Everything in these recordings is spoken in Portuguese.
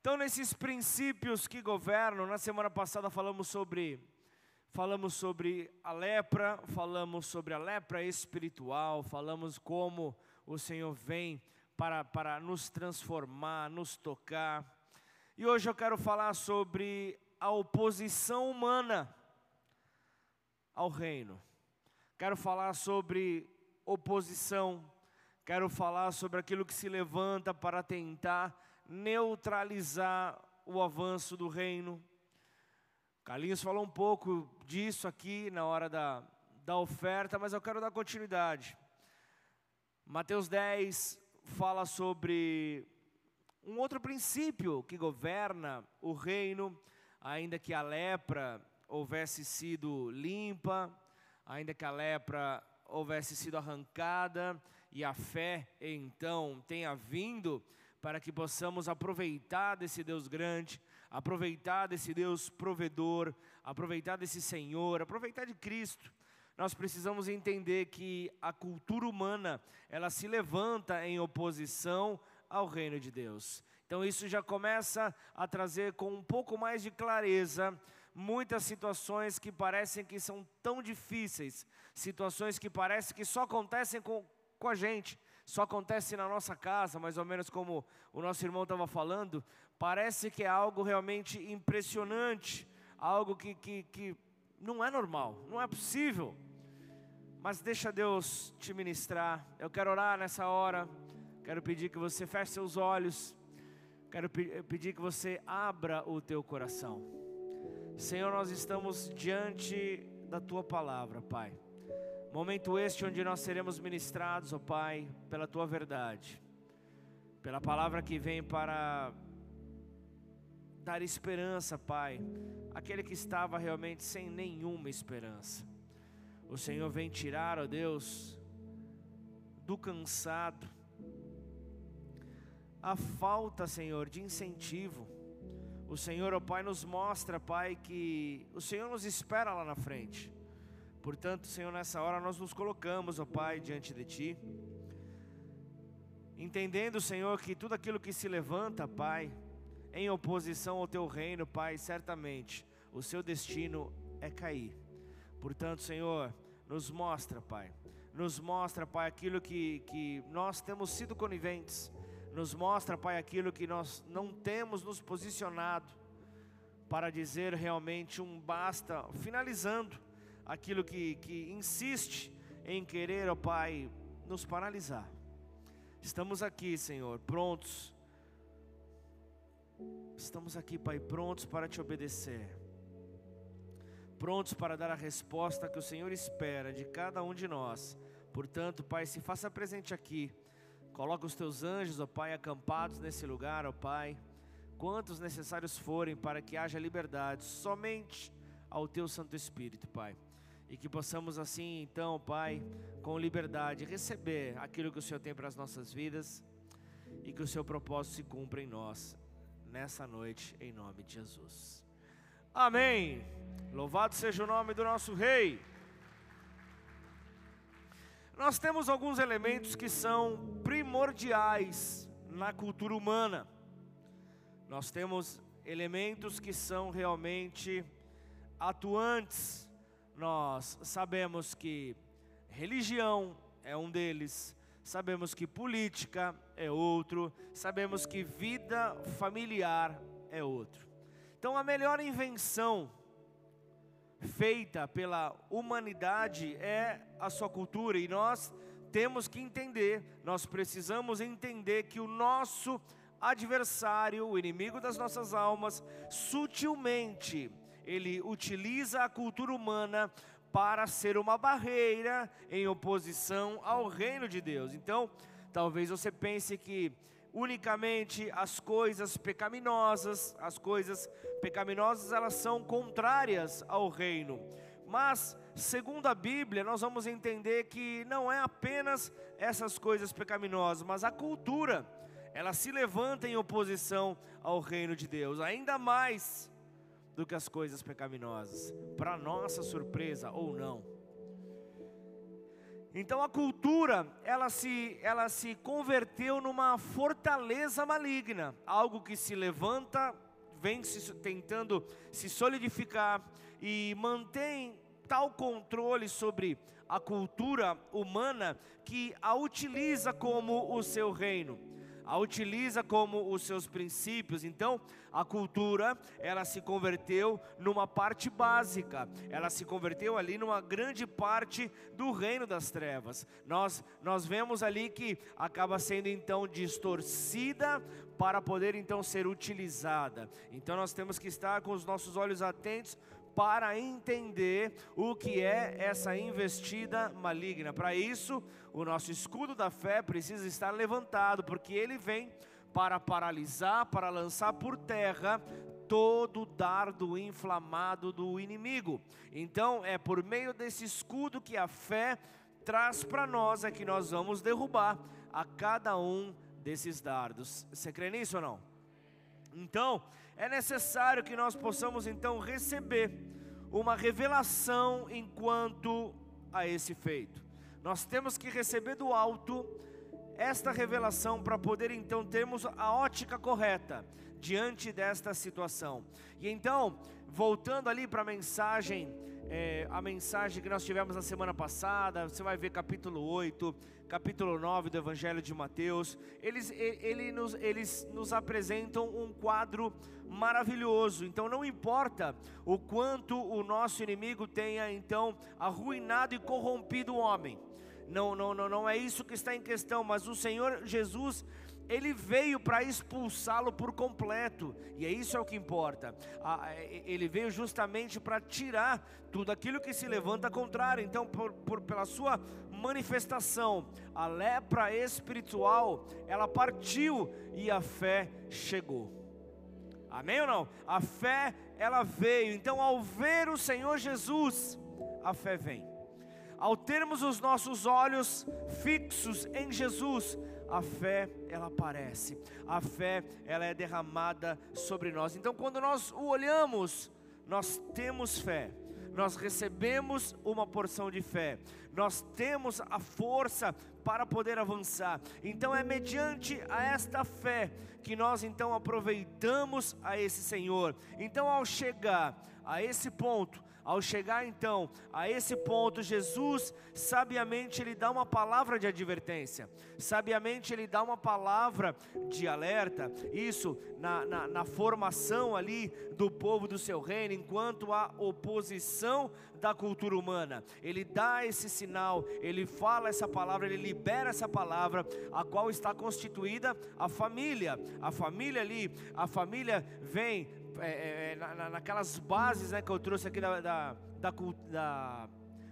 Então, nesses princípios que governam, na semana passada falamos sobre falamos sobre a lepra, falamos sobre a lepra espiritual, falamos como o Senhor vem para, para nos transformar, nos tocar. E hoje eu quero falar sobre a oposição humana ao reino. Quero falar sobre oposição, quero falar sobre aquilo que se levanta para tentar neutralizar o avanço do reino. Carlinhos falou um pouco disso aqui na hora da, da oferta, mas eu quero dar continuidade. Mateus 10 fala sobre um outro princípio que governa o reino, ainda que a lepra houvesse sido limpa, ainda que a lepra houvesse sido arrancada e a fé então tenha vindo para que possamos aproveitar desse Deus grande, aproveitar desse Deus provedor, aproveitar desse Senhor, aproveitar de Cristo. Nós precisamos entender que a cultura humana, ela se levanta em oposição ao reino de Deus. Então isso já começa a trazer com um pouco mais de clareza muitas situações que parecem que são tão difíceis, situações que parecem que só acontecem com, com a gente, só acontece na nossa casa, mais ou menos como o nosso irmão estava falando, parece que é algo realmente impressionante, algo que, que, que não é normal, não é possível. Mas deixa Deus te ministrar. Eu quero orar nessa hora. Quero pedir que você feche seus olhos. Quero pedir que você abra o teu coração. Senhor, nós estamos diante da tua palavra, Pai. Momento este onde nós seremos ministrados, ó oh Pai, pela tua verdade, pela palavra que vem para dar esperança, Pai, aquele que estava realmente sem nenhuma esperança. O Senhor vem tirar, ó oh Deus, do cansado, a falta, Senhor, de incentivo. O Senhor, ó oh Pai, nos mostra, Pai, que o Senhor nos espera lá na frente. Portanto, Senhor, nessa hora nós nos colocamos, ó Pai, diante de Ti, entendendo, Senhor, que tudo aquilo que se levanta, Pai, em oposição ao Teu reino, Pai, certamente o seu destino é cair. Portanto, Senhor, nos mostra, Pai, nos mostra, Pai, aquilo que, que nós temos sido coniventes, nos mostra, Pai, aquilo que nós não temos nos posicionado para dizer realmente um basta, finalizando aquilo que, que insiste em querer, ó Pai, nos paralisar. Estamos aqui, Senhor, prontos. Estamos aqui, Pai, prontos para te obedecer. Prontos para dar a resposta que o Senhor espera de cada um de nós. Portanto, Pai, se faça presente aqui. Coloca os teus anjos, ó Pai, acampados nesse lugar, ó Pai. Quantos necessários forem para que haja liberdade somente ao teu Santo Espírito, Pai. E que possamos assim, então, Pai, com liberdade, receber aquilo que o Senhor tem para as nossas vidas e que o seu propósito se cumpra em nós nessa noite, em nome de Jesus. Amém. Louvado seja o nome do nosso Rei. Nós temos alguns elementos que são primordiais na cultura humana. Nós temos elementos que são realmente atuantes nós sabemos que religião é um deles, sabemos que política é outro, sabemos que vida familiar é outro. Então, a melhor invenção feita pela humanidade é a sua cultura, e nós temos que entender, nós precisamos entender que o nosso adversário, o inimigo das nossas almas, sutilmente ele utiliza a cultura humana para ser uma barreira em oposição ao reino de Deus. Então, talvez você pense que unicamente as coisas pecaminosas, as coisas pecaminosas elas são contrárias ao reino. Mas, segundo a Bíblia, nós vamos entender que não é apenas essas coisas pecaminosas, mas a cultura, ela se levanta em oposição ao reino de Deus. Ainda mais do que as coisas pecaminosas, para nossa surpresa ou não. Então a cultura, ela se, ela se converteu numa fortaleza maligna, algo que se levanta, vem se, tentando se solidificar e mantém tal controle sobre a cultura humana que a utiliza como o seu reino a utiliza como os seus princípios. Então, a cultura, ela se converteu numa parte básica. Ela se converteu ali numa grande parte do reino das trevas. Nós nós vemos ali que acaba sendo então distorcida para poder então ser utilizada. Então nós temos que estar com os nossos olhos atentos para entender o que é essa investida maligna. Para isso, o nosso escudo da fé precisa estar levantado, porque ele vem para paralisar, para lançar por terra todo dardo inflamado do inimigo. Então, é por meio desse escudo que a fé traz para nós é que nós vamos derrubar a cada um desses dardos. Você crê nisso ou não? Então, é necessário que nós possamos então receber uma revelação enquanto a esse feito. Nós temos que receber do alto esta revelação para poder então termos a ótica correta diante desta situação. E então, voltando ali para a mensagem, é, a mensagem que nós tivemos na semana passada, você vai ver capítulo 8, capítulo 9 do Evangelho de Mateus, eles, ele nos, eles nos apresentam um quadro maravilhoso. Então não importa o quanto o nosso inimigo tenha então arruinado e corrompido o homem. Não, não, não, não é isso que está em questão, mas o Senhor Jesus ele veio para expulsá-lo por completo, e é isso é o que importa. Ele veio justamente para tirar tudo aquilo que se levanta contrário. Então, por, por, pela sua manifestação, a lepra espiritual, ela partiu e a fé chegou. Amém ou não? A fé, ela veio. Então, ao ver o Senhor Jesus, a fé vem. Ao termos os nossos olhos fixos em Jesus, a fé ela aparece, a fé ela é derramada sobre nós. Então, quando nós o olhamos, nós temos fé, nós recebemos uma porção de fé, nós temos a força para poder avançar. Então, é mediante a esta fé que nós então aproveitamos a esse Senhor. Então, ao chegar a esse ponto, ao chegar então a esse ponto, Jesus sabiamente ele dá uma palavra de advertência, sabiamente ele dá uma palavra de alerta, isso na, na, na formação ali do povo do seu reino, enquanto a oposição da cultura humana. Ele dá esse sinal, ele fala essa palavra, ele libera essa palavra, a qual está constituída a família. A família ali, a família vem é, é, é, na, naquelas bases né, que eu trouxe aqui da, da, da, da,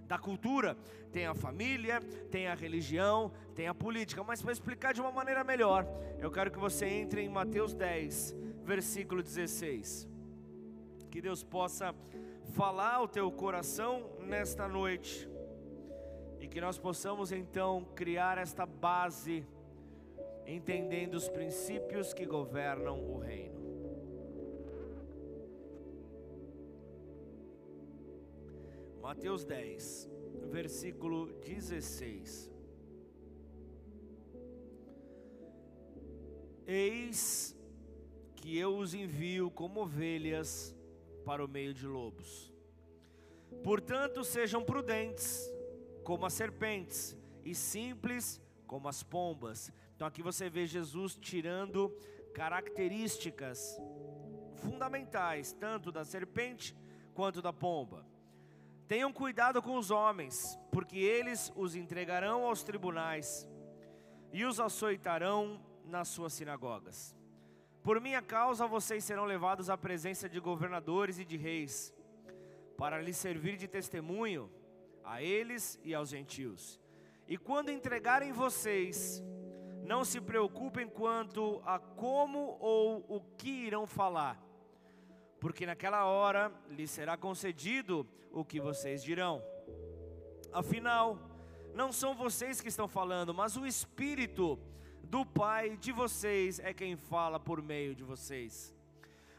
da cultura, tem a família, tem a religião, tem a política, mas para explicar de uma maneira melhor, eu quero que você entre em Mateus 10, versículo 16. Que Deus possa falar ao teu coração nesta noite e que nós possamos então criar esta base, entendendo os princípios que governam o reino. Mateus 10, versículo 16. Eis que eu os envio como ovelhas para o meio de lobos. Portanto, sejam prudentes como as serpentes e simples como as pombas. Então aqui você vê Jesus tirando características fundamentais, tanto da serpente quanto da pomba. Tenham cuidado com os homens, porque eles os entregarão aos tribunais e os açoitarão nas suas sinagogas. Por minha causa vocês serão levados à presença de governadores e de reis, para lhes servir de testemunho a eles e aos gentios. E quando entregarem vocês, não se preocupem quanto a como ou o que irão falar porque naquela hora lhes será concedido o que vocês dirão. Afinal, não são vocês que estão falando, mas o Espírito do Pai de vocês é quem fala por meio de vocês.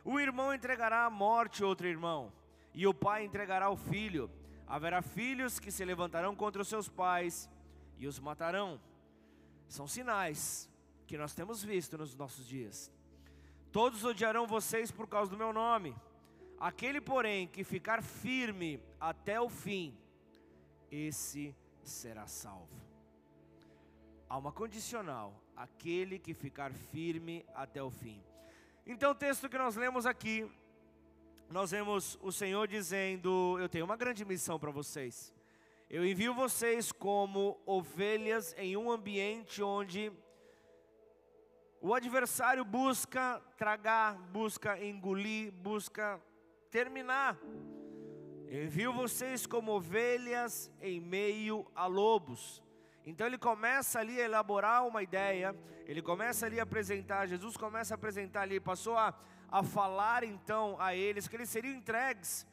O irmão entregará à morte outro irmão, e o pai entregará o filho. Haverá filhos que se levantarão contra os seus pais e os matarão. São sinais que nós temos visto nos nossos dias. Todos odiarão vocês por causa do meu nome. Aquele, porém, que ficar firme até o fim, esse será salvo. Há uma condicional: aquele que ficar firme até o fim. Então, o texto que nós lemos aqui, nós vemos o Senhor dizendo: Eu tenho uma grande missão para vocês. Eu envio vocês como ovelhas em um ambiente onde o adversário busca tragar, busca engolir, busca terminar. Envio vocês como ovelhas em meio a lobos. Então ele começa ali a elaborar uma ideia, ele começa ali a apresentar, Jesus começa a apresentar ali, passou a, a falar então a eles que eles seriam entregues,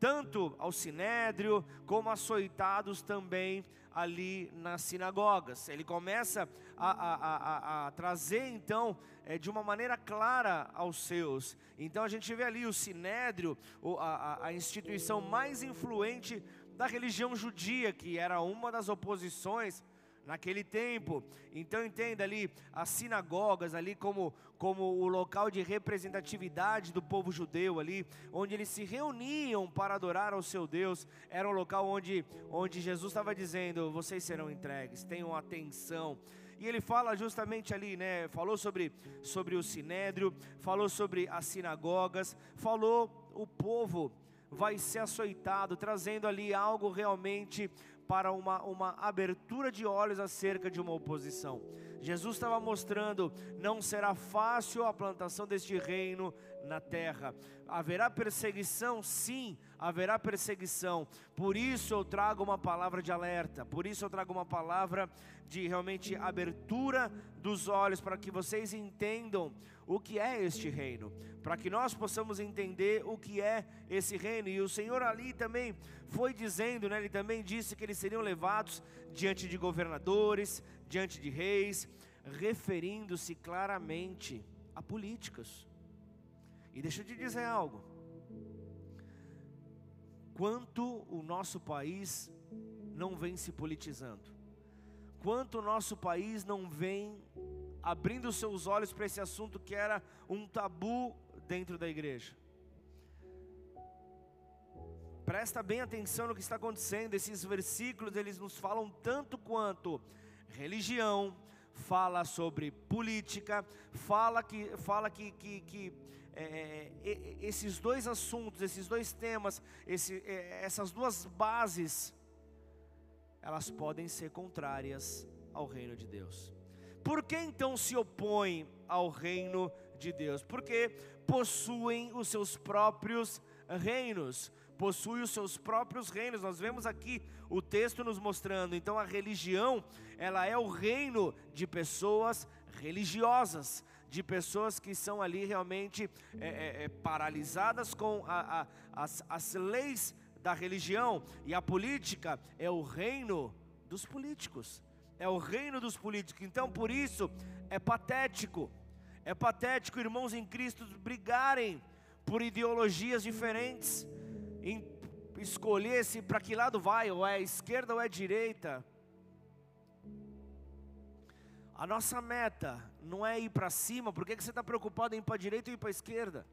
tanto ao sinédrio, como açoitados também ali nas sinagogas. Ele começa a, a, a, a trazer então é, de uma maneira clara aos seus. Então a gente vê ali o sinédrio, a, a instituição mais influente da religião judia, que era uma das oposições naquele tempo. Então entenda ali as sinagogas ali como como o local de representatividade do povo judeu ali, onde eles se reuniam para adorar ao seu Deus. Era um local onde onde Jesus estava dizendo: "Vocês serão entregues, tenham atenção". E ele fala justamente ali, né? Falou sobre sobre o sinédrio, falou sobre as sinagogas, falou o povo vai ser açoitado, trazendo ali algo realmente para uma, uma abertura de olhos acerca de uma oposição. Jesus estava mostrando: não será fácil a plantação deste reino na terra. Haverá perseguição, sim, haverá perseguição. Por isso eu trago uma palavra de alerta, por isso eu trago uma palavra de realmente abertura dos olhos para que vocês entendam o que é este reino, para que nós possamos entender o que é esse reino. E o Senhor ali também foi dizendo, né, ele também disse que eles seriam levados diante de governadores, diante de reis, referindo-se claramente a políticos. E deixa eu te dizer algo. Quanto o nosso país não vem se politizando, quanto o nosso país não vem abrindo seus olhos para esse assunto que era um tabu dentro da igreja. Presta bem atenção no que está acontecendo. Esses versículos eles nos falam tanto quanto religião, fala sobre política, fala que fala que, que, que é, é, esses dois assuntos, esses dois temas, esse, é, essas duas bases, elas podem ser contrárias ao reino de Deus. Por que então se opõem ao reino de Deus? Porque possuem os seus próprios reinos, possuem os seus próprios reinos. Nós vemos aqui o texto nos mostrando. Então a religião, ela é o reino de pessoas religiosas, de pessoas que são ali realmente é, é, é, paralisadas com a, a, as, as leis da religião, e a política é o reino dos políticos é o reino dos políticos. Então, por isso, é patético, é patético irmãos em Cristo brigarem por ideologias diferentes, em escolher se para que lado vai, ou é esquerda ou é direita. A nossa meta não é ir para cima, por que você está preocupado em ir para a direita ou ir para a esquerda?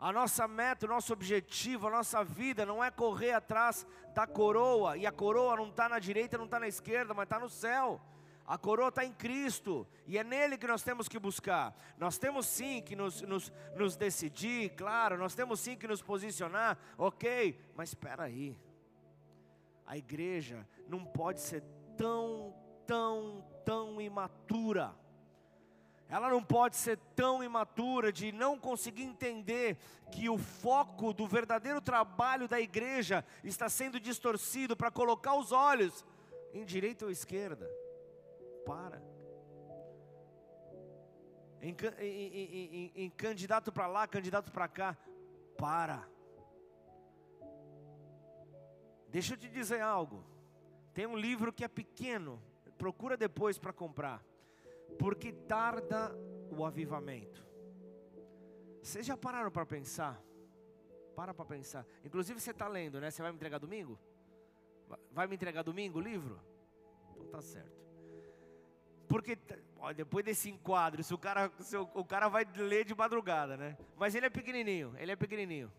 A nossa meta, o nosso objetivo, a nossa vida não é correr atrás da coroa, e a coroa não está na direita, não está na esquerda, mas está no céu. A coroa está em Cristo, e é nele que nós temos que buscar. Nós temos sim que nos, nos, nos decidir, claro, nós temos sim que nos posicionar, ok, mas espera aí. A igreja não pode ser tão, tão, tão imatura ela não pode ser tão imatura de não conseguir entender que o foco do verdadeiro trabalho da igreja está sendo distorcido para colocar os olhos em direita ou esquerda. Para. Em, em, em, em candidato para lá, candidato para cá. Para. Deixa eu te dizer algo. Tem um livro que é pequeno, procura depois para comprar porque tarda o avivamento. Vocês já pararam para pensar? Para para pensar. Inclusive você está lendo, né? Você vai me entregar domingo? Vai me entregar domingo o livro? Então tá certo. Porque ó, depois desse enquadro, se o cara, se o, o cara vai ler de madrugada, né? Mas ele é pequenininho, ele é pequenininho.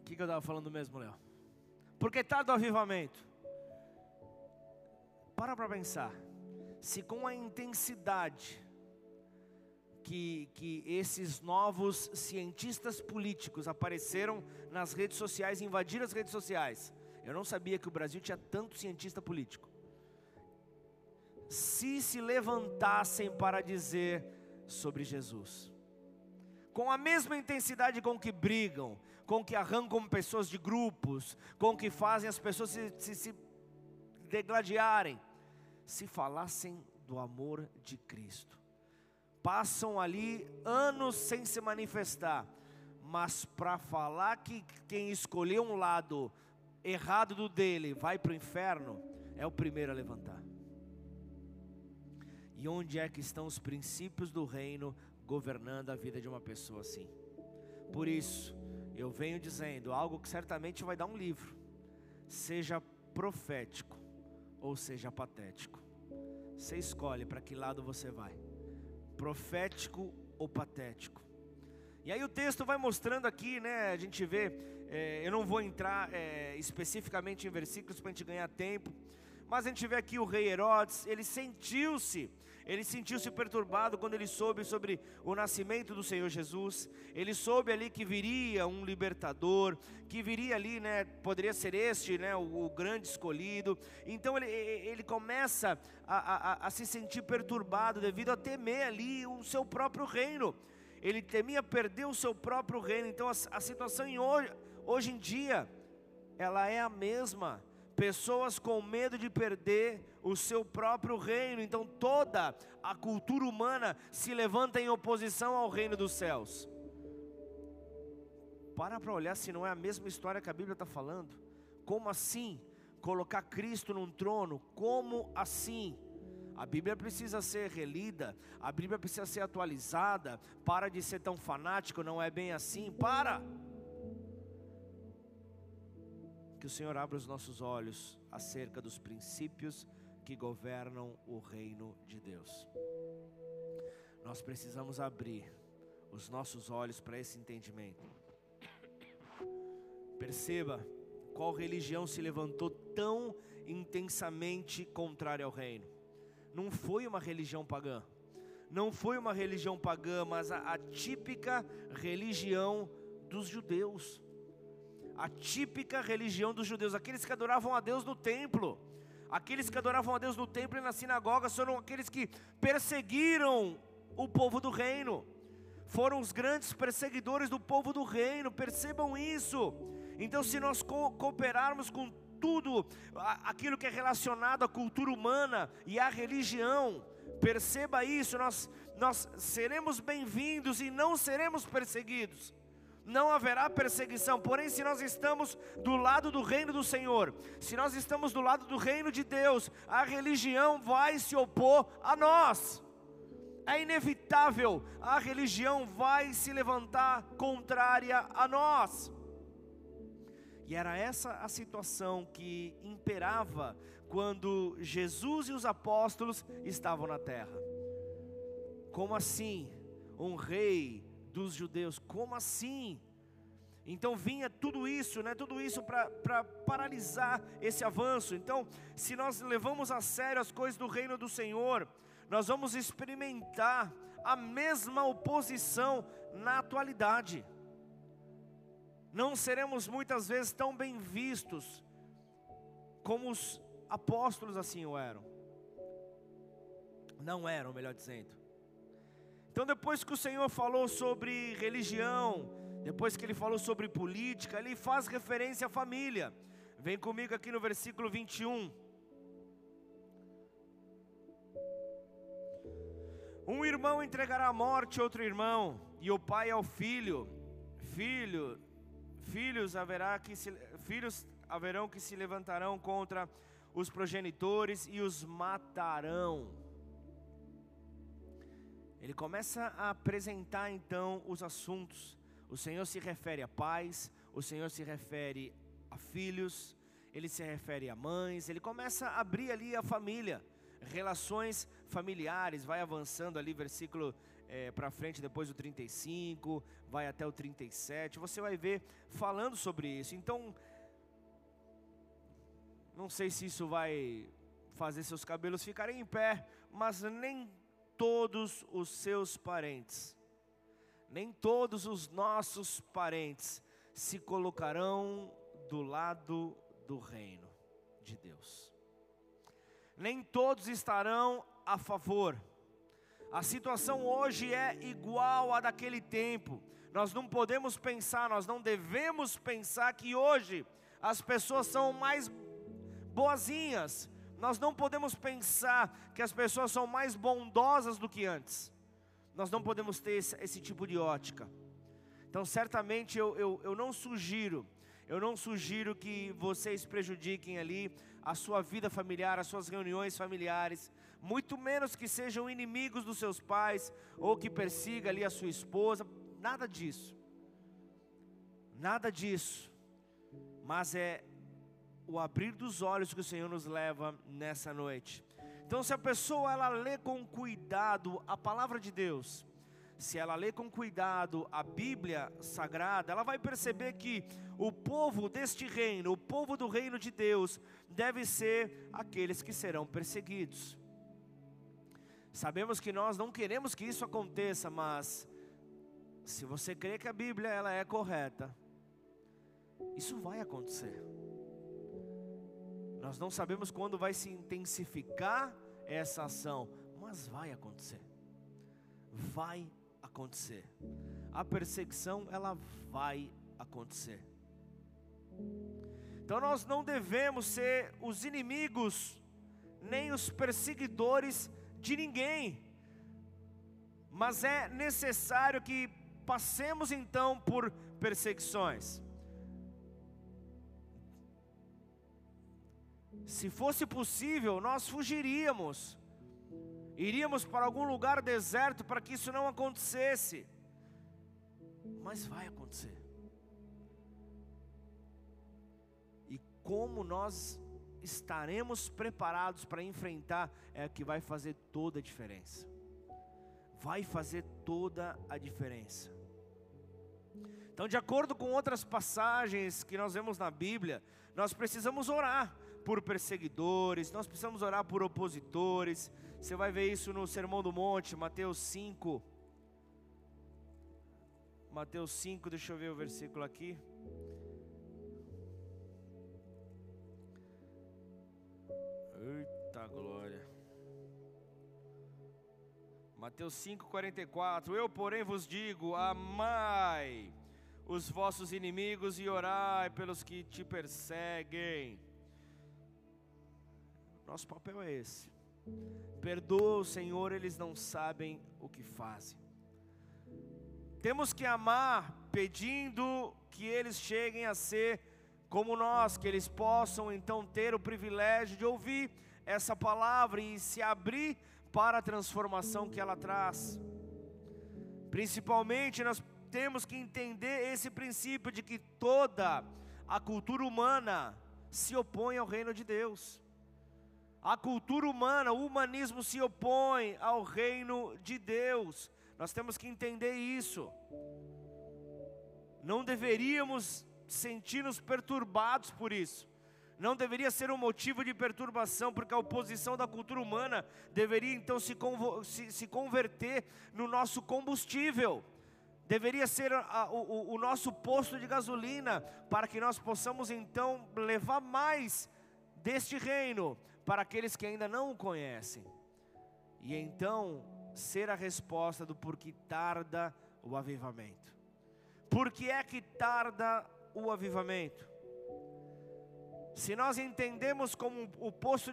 O que, que eu estava falando mesmo, Léo? Porque tá do avivamento. Para para pensar. Se com a intensidade que, que esses novos cientistas políticos apareceram nas redes sociais, invadiram as redes sociais. Eu não sabia que o Brasil tinha tanto cientista político. Se se levantassem para dizer sobre Jesus, com a mesma intensidade com que brigam, com que arrancam pessoas de grupos, com que fazem as pessoas se, se, se degladiarem, se falassem do amor de Cristo. Passam ali anos sem se manifestar, mas para falar que quem escolheu um lado errado do dele vai para o inferno, é o primeiro a levantar. E onde é que estão os princípios do reino governando a vida de uma pessoa assim? Por isso, eu venho dizendo algo que certamente vai dar um livro. Seja profético ou seja patético. Você escolhe para que lado você vai. Profético ou patético. E aí o texto vai mostrando aqui, né? A gente vê, é, eu não vou entrar é, especificamente em versículos para a gente ganhar tempo, mas a gente vê aqui o rei Herodes, ele sentiu-se ele sentiu-se perturbado quando ele soube sobre o nascimento do Senhor Jesus. Ele soube ali que viria um libertador, que viria ali, né? Poderia ser este, né? O, o grande escolhido. Então ele, ele começa a, a, a se sentir perturbado devido a temer ali o seu próprio reino. Ele temia perder o seu próprio reino. Então a, a situação em hoje, hoje em dia, ela é a mesma pessoas com medo de perder o seu próprio reino. Então toda a cultura humana se levanta em oposição ao reino dos céus. Para para olhar se não é a mesma história que a Bíblia está falando. Como assim? Colocar Cristo num trono? Como assim? A Bíblia precisa ser relida, a Bíblia precisa ser atualizada. Para de ser tão fanático, não é bem assim. Para! Que o Senhor abra os nossos olhos acerca dos princípios que governam o reino de Deus. Nós precisamos abrir os nossos olhos para esse entendimento. Perceba qual religião se levantou tão intensamente contrária ao reino. Não foi uma religião pagã, não foi uma religião pagã, mas a, a típica religião dos judeus a típica religião dos judeus, aqueles que adoravam a Deus no templo. Aqueles que adoravam a Deus no templo e na sinagoga foram aqueles que perseguiram o povo do reino. Foram os grandes perseguidores do povo do reino, percebam isso. Então, se nós co cooperarmos com tudo aquilo que é relacionado à cultura humana e à religião, perceba isso, nós, nós seremos bem-vindos e não seremos perseguidos não haverá perseguição. Porém, se nós estamos do lado do reino do Senhor, se nós estamos do lado do reino de Deus, a religião vai se opor a nós. É inevitável, a religião vai se levantar contrária a nós. E era essa a situação que imperava quando Jesus e os apóstolos estavam na terra. Como assim? Um rei dos judeus. Como assim? Então vinha tudo isso, né? Tudo isso para paralisar esse avanço. Então, se nós levamos a sério as coisas do reino do Senhor, nós vamos experimentar a mesma oposição na atualidade. Não seremos muitas vezes tão bem vistos como os apóstolos assim o eram. Não eram, melhor dizendo. Então, depois que o Senhor falou sobre religião, depois que ele falou sobre política, ele faz referência à família. Vem comigo aqui no versículo 21. Um irmão entregará à morte outro irmão, e o pai ao filho. Filho, filhos haverá que se, filhos haverão que se levantarão contra os progenitores e os matarão. Ele começa a apresentar então os assuntos. O Senhor se refere a pais, o Senhor se refere a filhos, ele se refere a mães, ele começa a abrir ali a família, relações familiares, vai avançando ali, versículo é, eh, para frente, depois do 35, vai até o 37, você vai ver falando sobre isso. Então, não sei se isso vai fazer seus cabelos ficarem em pé, mas nem todos os seus parentes, nem todos os nossos parentes se colocarão do lado do reino de Deus. Nem todos estarão a favor. A situação hoje é igual à daquele tempo. Nós não podemos pensar, nós não devemos pensar que hoje as pessoas são mais boazinhas, nós não podemos pensar que as pessoas são mais bondosas do que antes. Nós não podemos ter esse, esse tipo de ótica. Então, certamente eu, eu, eu não sugiro, eu não sugiro que vocês prejudiquem ali a sua vida familiar, as suas reuniões familiares, muito menos que sejam inimigos dos seus pais ou que persiga ali a sua esposa, nada disso. Nada disso. Mas é o abrir dos olhos que o Senhor nos leva nessa noite. Então, se a pessoa ela lê com cuidado a palavra de Deus, se ela lê com cuidado a Bíblia sagrada, ela vai perceber que o povo deste reino, o povo do reino de Deus, deve ser aqueles que serão perseguidos. Sabemos que nós não queremos que isso aconteça, mas se você crê que a Bíblia ela é correta, isso vai acontecer. Nós não sabemos quando vai se intensificar essa ação, mas vai acontecer. Vai acontecer. A perseguição ela vai acontecer. Então nós não devemos ser os inimigos nem os perseguidores de ninguém. Mas é necessário que passemos então por perseguições. Se fosse possível, nós fugiríamos, iríamos para algum lugar deserto para que isso não acontecesse, mas vai acontecer. E como nós estaremos preparados para enfrentar é que vai fazer toda a diferença. Vai fazer toda a diferença. Então, de acordo com outras passagens que nós vemos na Bíblia, nós precisamos orar por perseguidores, nós precisamos orar por opositores. Você vai ver isso no Sermão do Monte, Mateus 5. Mateus 5, deixa eu ver o versículo aqui. Eita glória. Mateus 5:44 Eu, porém, vos digo: amai os vossos inimigos e orai pelos que te perseguem. Nosso papel é esse. Perdoa o Senhor, eles não sabem o que fazem. Temos que amar pedindo que eles cheguem a ser como nós, que eles possam então ter o privilégio de ouvir essa palavra e se abrir para a transformação que ela traz. Principalmente nós temos que entender esse princípio de que toda a cultura humana se opõe ao reino de Deus. A cultura humana, o humanismo se opõe ao reino de Deus. Nós temos que entender isso. Não deveríamos sentir-nos perturbados por isso. Não deveria ser um motivo de perturbação, porque a oposição da cultura humana deveria então se, se, se converter no nosso combustível deveria ser a, o, o, nosso posto de gasolina, para que nós possamos então levar mais deste reino para aqueles que ainda não o conhecem. E então ser a resposta do porquê tarda o avivamento. Por que é que tarda o avivamento? Se nós entendemos como o posto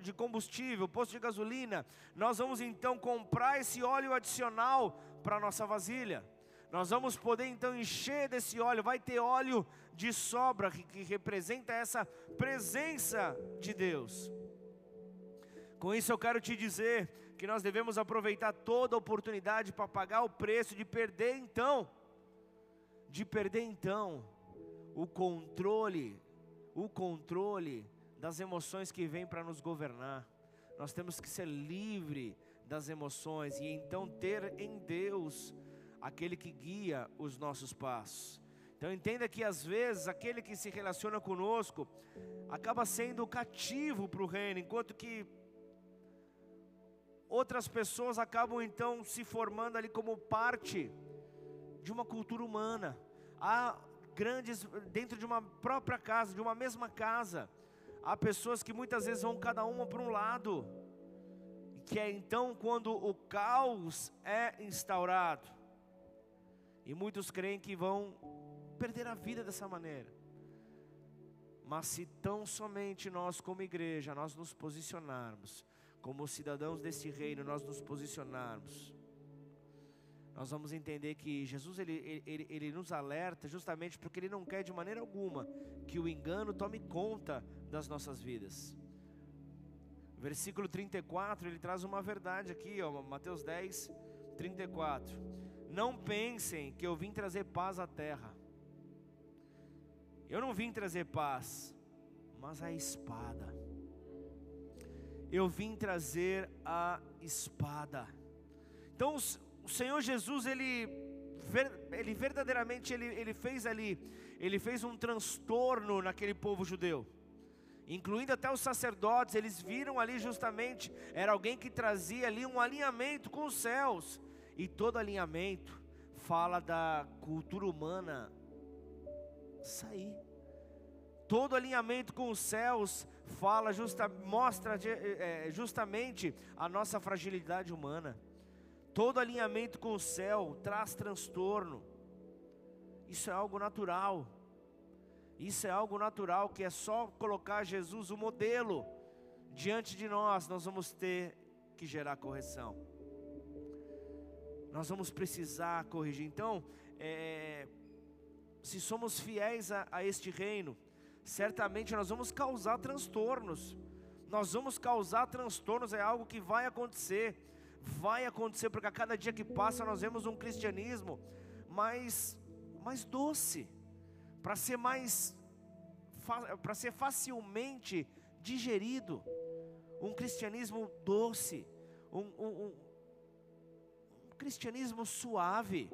de combustível, o posto de gasolina, nós vamos então comprar esse óleo adicional para a nossa vasilha. Nós vamos poder então encher desse óleo, vai ter óleo de sobra que, que representa essa presença de Deus. Com isso eu quero te dizer que nós devemos aproveitar toda oportunidade para pagar o preço de perder então, de perder então o controle, o controle das emoções que vêm para nos governar. Nós temos que ser livre das emoções e então ter em Deus aquele que guia os nossos passos. Então entenda que às vezes aquele que se relaciona conosco acaba sendo cativo para o reino, enquanto que outras pessoas acabam então se formando ali como parte de uma cultura humana. Há grandes, dentro de uma própria casa, de uma mesma casa, há pessoas que muitas vezes vão cada uma para um lado, que é então quando o caos é instaurado. E muitos creem que vão perder a vida dessa maneira. Mas se tão somente nós como igreja, nós nos posicionarmos, como cidadãos desse reino, nós nos posicionarmos, nós vamos entender que Jesus ele, ele, ele nos alerta justamente porque Ele não quer de maneira alguma que o engano tome conta das nossas vidas. Versículo 34, ele traz uma verdade aqui, ó, Mateus 10, 34. Não pensem que eu vim trazer paz à terra. Eu não vim trazer paz, mas a espada. Eu vim trazer a espada. Então o Senhor Jesus, ele, ele verdadeiramente, ele, ele fez ali, ele fez um transtorno naquele povo judeu. Incluindo até os sacerdotes, eles viram ali justamente, era alguém que trazia ali um alinhamento com os céus. E todo alinhamento fala da cultura humana sair. Todo alinhamento com os céus fala justa, mostra é, justamente a nossa fragilidade humana. Todo alinhamento com o céu traz transtorno. Isso é algo natural. Isso é algo natural que é só colocar Jesus o modelo diante de nós, nós vamos ter que gerar correção. Nós vamos precisar corrigir. Então, é, se somos fiéis a, a este reino, certamente nós vamos causar transtornos. Nós vamos causar transtornos, é algo que vai acontecer vai acontecer, porque a cada dia que passa nós vemos um cristianismo mais, mais doce, para ser mais, para ser facilmente digerido, um cristianismo doce, um, um, um, um cristianismo suave,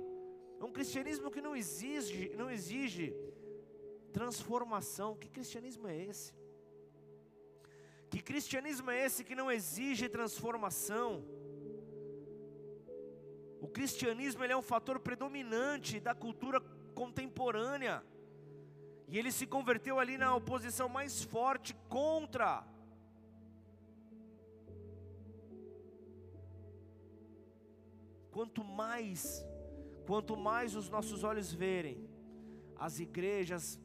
um cristianismo que não exige, não exige transformação. Que cristianismo é esse? Que cristianismo é esse que não exige transformação? O cristianismo ele é um fator predominante da cultura contemporânea. E ele se converteu ali na oposição mais forte contra Quanto mais, quanto mais os nossos olhos verem as igrejas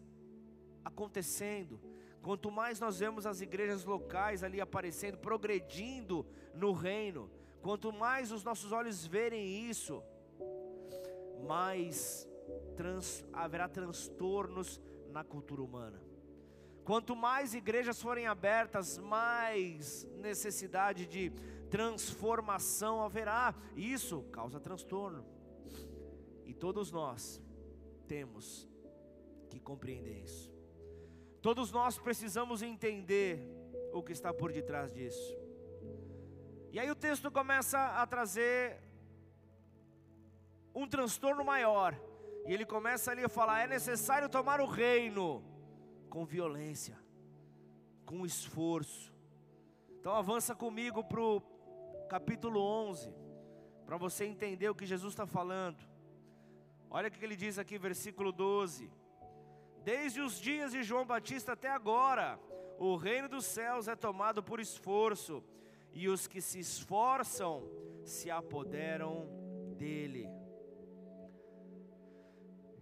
acontecendo, quanto mais nós vemos as igrejas locais ali aparecendo, progredindo no reino, Quanto mais os nossos olhos verem isso, mais trans, haverá transtornos na cultura humana. Quanto mais igrejas forem abertas, mais necessidade de transformação haverá. Isso causa transtorno. E todos nós temos que compreender isso. Todos nós precisamos entender o que está por detrás disso. E aí o texto começa a trazer um transtorno maior. E ele começa ali a falar: é necessário tomar o reino com violência, com esforço. Então avança comigo para o capítulo 11, para você entender o que Jesus está falando. Olha o que ele diz aqui, versículo 12: Desde os dias de João Batista até agora, o reino dos céus é tomado por esforço e os que se esforçam se apoderam dele.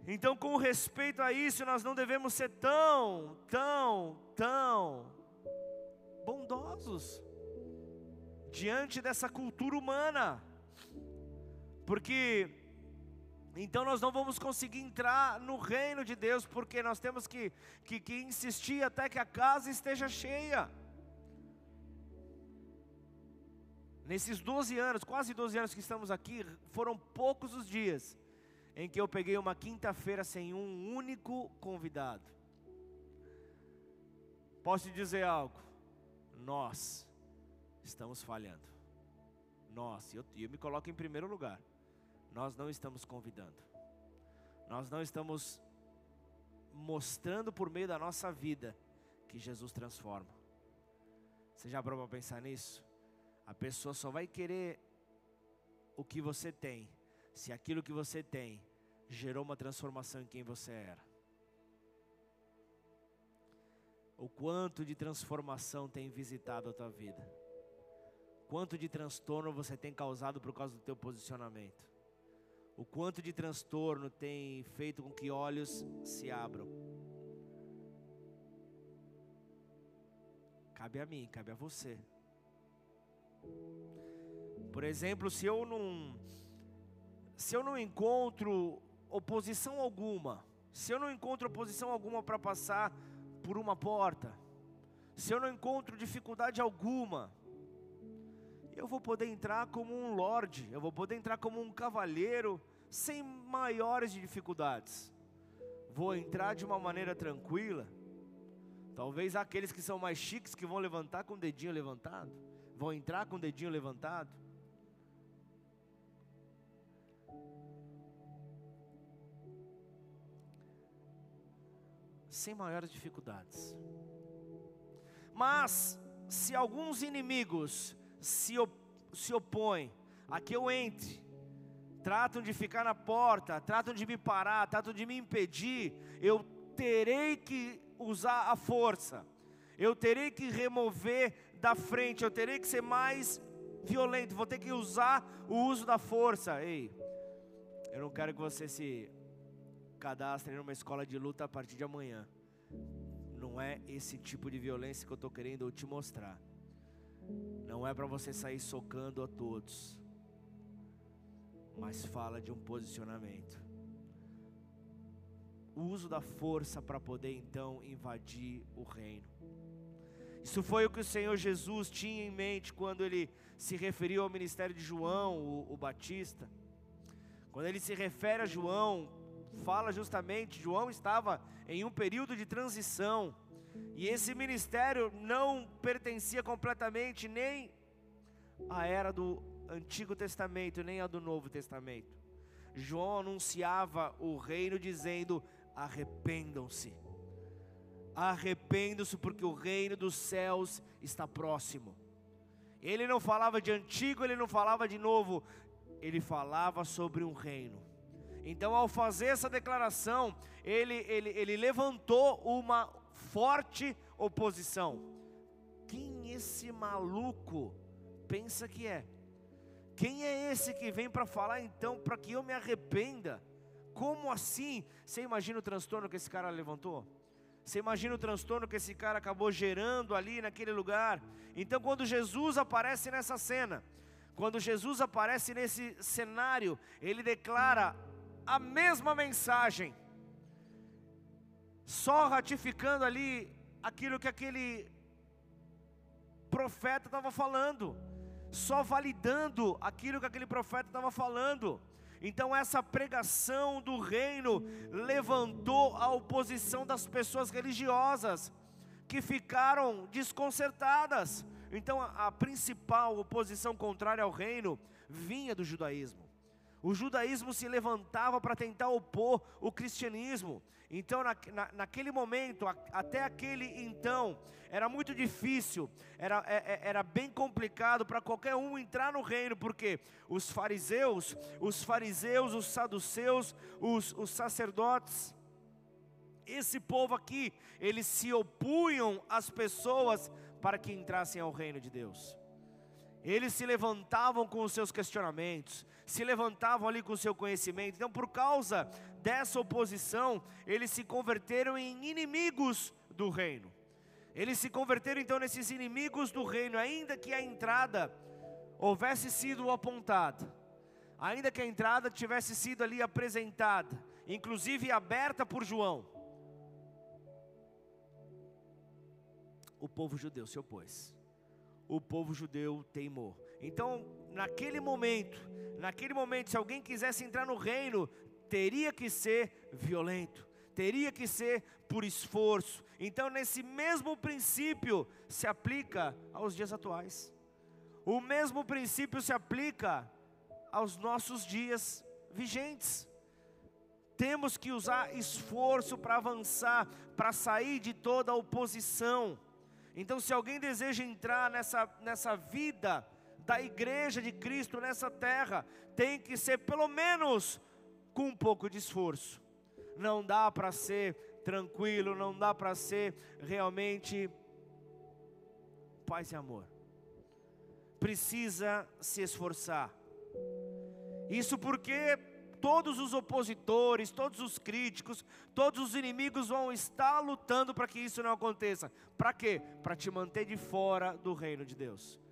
Então, com respeito a isso, nós não devemos ser tão, tão, tão bondosos diante dessa cultura humana, porque então nós não vamos conseguir entrar no reino de Deus, porque nós temos que, que, que insistir até que a casa esteja cheia. Nesses 12 anos, quase 12 anos que estamos aqui, foram poucos os dias em que eu peguei uma quinta-feira sem um único convidado. Posso te dizer algo? Nós estamos falhando. Nós, e eu, eu me coloco em primeiro lugar. Nós não estamos convidando. Nós não estamos mostrando por meio da nossa vida que Jesus transforma. Você já parou para pensar nisso? A pessoa só vai querer o que você tem, se aquilo que você tem gerou uma transformação em quem você era. O quanto de transformação tem visitado a tua vida? Quanto de transtorno você tem causado por causa do teu posicionamento? O quanto de transtorno tem feito com que olhos se abram? Cabe a mim, cabe a você. Por exemplo, se eu não se eu não encontro oposição alguma, se eu não encontro oposição alguma para passar por uma porta, se eu não encontro dificuldade alguma, eu vou poder entrar como um lorde, eu vou poder entrar como um cavalheiro sem maiores dificuldades. Vou entrar de uma maneira tranquila. Talvez aqueles que são mais chiques que vão levantar com o dedinho levantado, vão entrar com o dedinho levantado. sem maiores dificuldades. Mas, se alguns inimigos se, op se opõem a que eu entre, tratam de ficar na porta, tratam de me parar, tratam de me impedir, eu terei que usar a força, eu terei que remover da frente, eu terei que ser mais violento, vou ter que usar o uso da força. Ei, eu não quero que você se cadastre numa escola de luta a partir de amanhã. Não é esse tipo de violência que eu estou querendo te mostrar. Não é para você sair socando a todos, mas fala de um posicionamento. O uso da força para poder então invadir o reino. Isso foi o que o Senhor Jesus tinha em mente quando ele se referiu ao ministério de João, o, o Batista. Quando ele se refere a João, fala justamente, João estava em um período de transição, e esse ministério não pertencia completamente nem à era do Antigo Testamento, nem à do Novo Testamento. João anunciava o reino dizendo: arrependam-se, arrependam-se, porque o reino dos céus está próximo. Ele não falava de antigo, ele não falava de novo, ele falava sobre um reino então, ao fazer essa declaração, ele, ele, ele levantou uma forte oposição. Quem esse maluco pensa que é? Quem é esse que vem para falar então para que eu me arrependa? Como assim? Você imagina o transtorno que esse cara levantou? Você imagina o transtorno que esse cara acabou gerando ali naquele lugar? Então, quando Jesus aparece nessa cena, quando Jesus aparece nesse cenário, ele declara a mesma mensagem, só ratificando ali aquilo que aquele profeta estava falando, só validando aquilo que aquele profeta estava falando. Então, essa pregação do reino levantou a oposição das pessoas religiosas, que ficaram desconcertadas. Então, a, principal oposição contrária ao reino vinha do judaísmo. O judaísmo se levantava para tentar opor o cristianismo. Então, na, na, naquele momento, a, até aquele então, era muito difícil, era, é, é era bem complicado para qualquer um entrar no reino, porque os fariseus, os fariseus, os saduceus, os, os sacerdotes, esse povo aqui, eles se opunham às pessoas para que entrassem ao reino de Deus. Eles se levantavam com os seus questionamentos, se levantavam ali com seu conhecimento. Então, por causa dessa oposição, eles se converteram em inimigos do reino. Eles se converteram então nesses inimigos do reino, ainda que a entrada houvesse sido apontada, ainda que a entrada tivesse sido ali apresentada, inclusive aberta por João. O povo judeu se opôs. O povo judeu teimou. Então, naquele momento, naquele momento, se alguém quisesse entrar no reino, teria que ser violento, teria que ser por esforço. Então, nesse mesmo princípio se aplica aos dias atuais. O mesmo princípio se aplica aos nossos dias vigentes. Temos que usar esforço para avançar, para sair de toda a oposição. Então, se alguém deseja entrar nessa, nessa vida da igreja de Cristo nessa terra, tem que ser pelo menos com um pouco de esforço. Não dá para ser tranquilo, não dá para ser realmente paz e amor. Precisa se esforçar. Isso porque todos os opositores, todos os críticos, todos os inimigos vão estar lutando para que isso não aconteça. Para quê? Para te manter de fora do reino de Deus.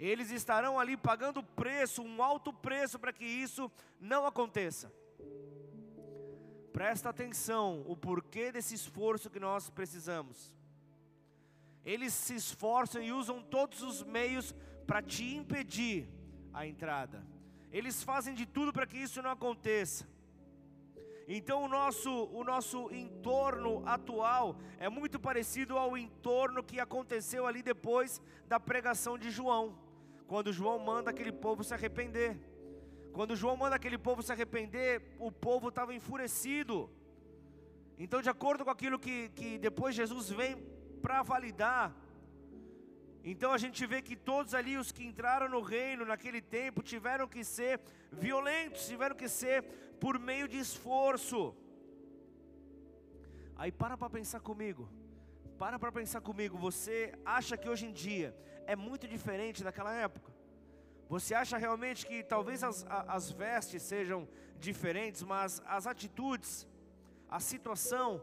Eles estarão ali pagando preço, um alto preço para que isso não aconteça. Presta atenção o porquê desse esforço que nós precisamos. Eles se esforçam e usam todos os meios para te impedir a entrada. Eles fazem de tudo para que isso não aconteça. Então o nosso, o nosso entorno atual é muito parecido ao entorno que aconteceu ali depois da pregação de João, quando João manda aquele povo se arrepender. Quando João manda aquele povo se arrepender, o povo estava enfurecido. Então, de acordo com aquilo que, que depois Jesus vem para validar, então a gente vê que todos ali os que entraram no reino naquele tempo tiveram que ser violentos, tiveram que ser por meio de esforço. Aí para para pensar comigo. Para para pensar comigo. Você acha que hoje em dia é muito diferente daquela época? Você acha realmente que talvez as, as vestes sejam diferentes, mas as atitudes, a situação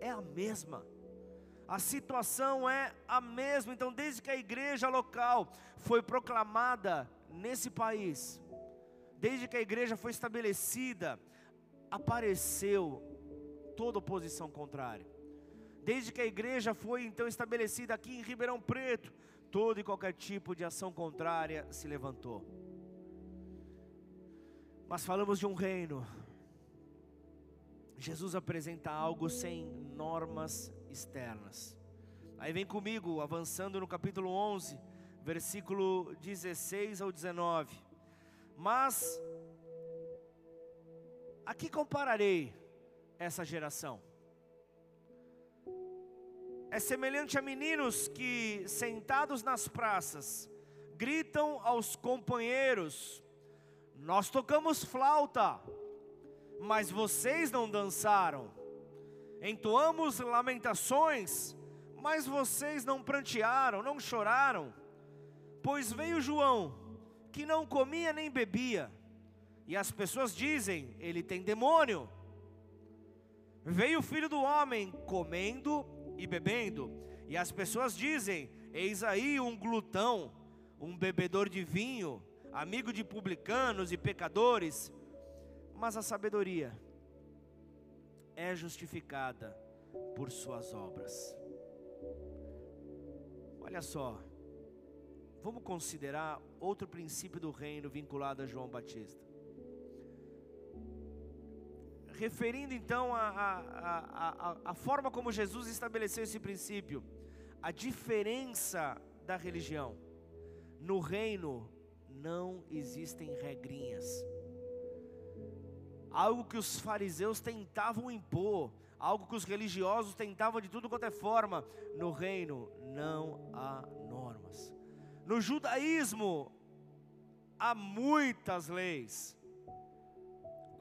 é a mesma? a situação é a mesma. Então, desde que a igreja local foi proclamada nesse país, desde que a igreja foi estabelecida, apareceu toda oposição contrária. Desde que a igreja foi então estabelecida aqui em Ribeirão Preto, todo e qualquer tipo de ação contrária se levantou. Mas falamos de um reino. Jesus apresenta algo sem normas externas. Aí vem comigo, avançando no capítulo 11, versículo 16 ao 19. Mas a que compararei essa geração? É semelhante a meninos que, sentados nas praças, gritam aos companheiros: Nós tocamos flauta, mas vocês não dançaram entoamos lamentações, mas vocês não prantearam, não choraram. Pois veio João, que não comia nem bebia, e as pessoas dizem: ele tem demônio. Veio o filho do homem, comendo e bebendo, e as pessoas dizem: eis aí um glutão, um bebedor de vinho, amigo de publicanos e pecadores. Mas a sabedoria é justificada por suas obras. Olha só, vamos considerar outro princípio do reino vinculado a João Batista. Referindo então a, a, a, a, forma como Jesus estabeleceu esse princípio, a diferença da religião. No reino não existem regrinhas algo que os fariseus tentavam impor, algo que os religiosos tentavam de tudo quanto é forma. No reino não há normas. No judaísmo há muitas leis.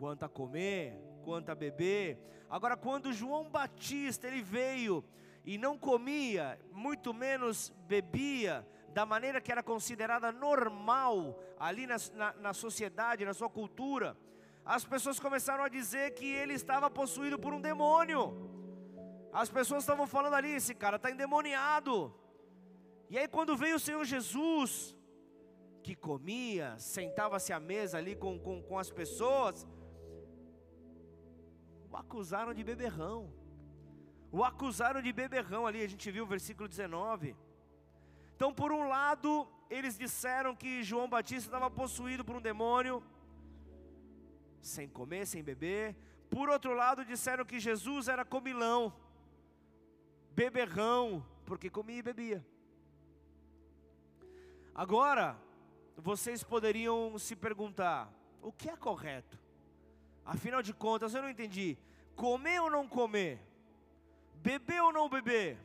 Quanto a comer, quanto a beber. Agora quando João Batista ele veio e não comia, muito menos bebia, da maneira que era considerada normal ali na, na, na sociedade, na sua cultura as pessoas começaram a dizer que ele estava possuído por um demônio. As pessoas estavam falando ali: esse cara está endemoniado. E aí, quando veio o Senhor Jesus, que comia, sentava-se à mesa ali com, com, com as pessoas, o acusaram de beberrão. O acusaram de beberrão ali, a gente viu o versículo 19. Então, por um lado, eles disseram que João Batista estava possuído por um demônio sem comer, sem beber. Por outro lado, disseram que Jesus era comilão, beberrão, porque comia e bebia. Agora, vocês poderiam se perguntar: o que é correto? Afinal de contas, eu não entendi. Comer ou não comer? Beber ou não beber?